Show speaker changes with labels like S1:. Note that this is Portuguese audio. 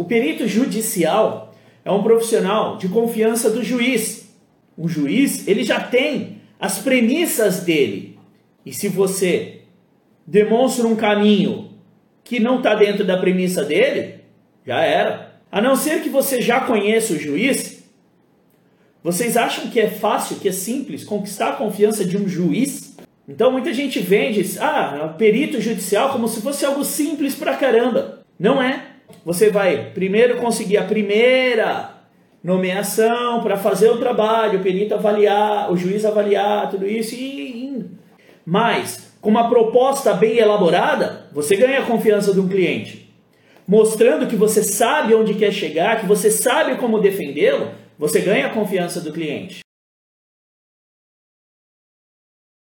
S1: O perito judicial é um profissional de confiança do juiz. O juiz, ele já tem as premissas dele. E se você demonstra um caminho que não está dentro da premissa dele, já era. A não ser que você já conheça o juiz, vocês acham que é fácil, que é simples conquistar a confiança de um juiz? Então muita gente vende, ah, perito judicial como se fosse algo simples pra caramba. Não é. Você vai primeiro conseguir a primeira nomeação para fazer o trabalho, o perito avaliar, o juiz avaliar, tudo isso e indo. Mas, com uma proposta bem elaborada, você ganha a confiança de um cliente. Mostrando que você sabe onde quer chegar, que você sabe como defendê-lo, você ganha a confiança do cliente.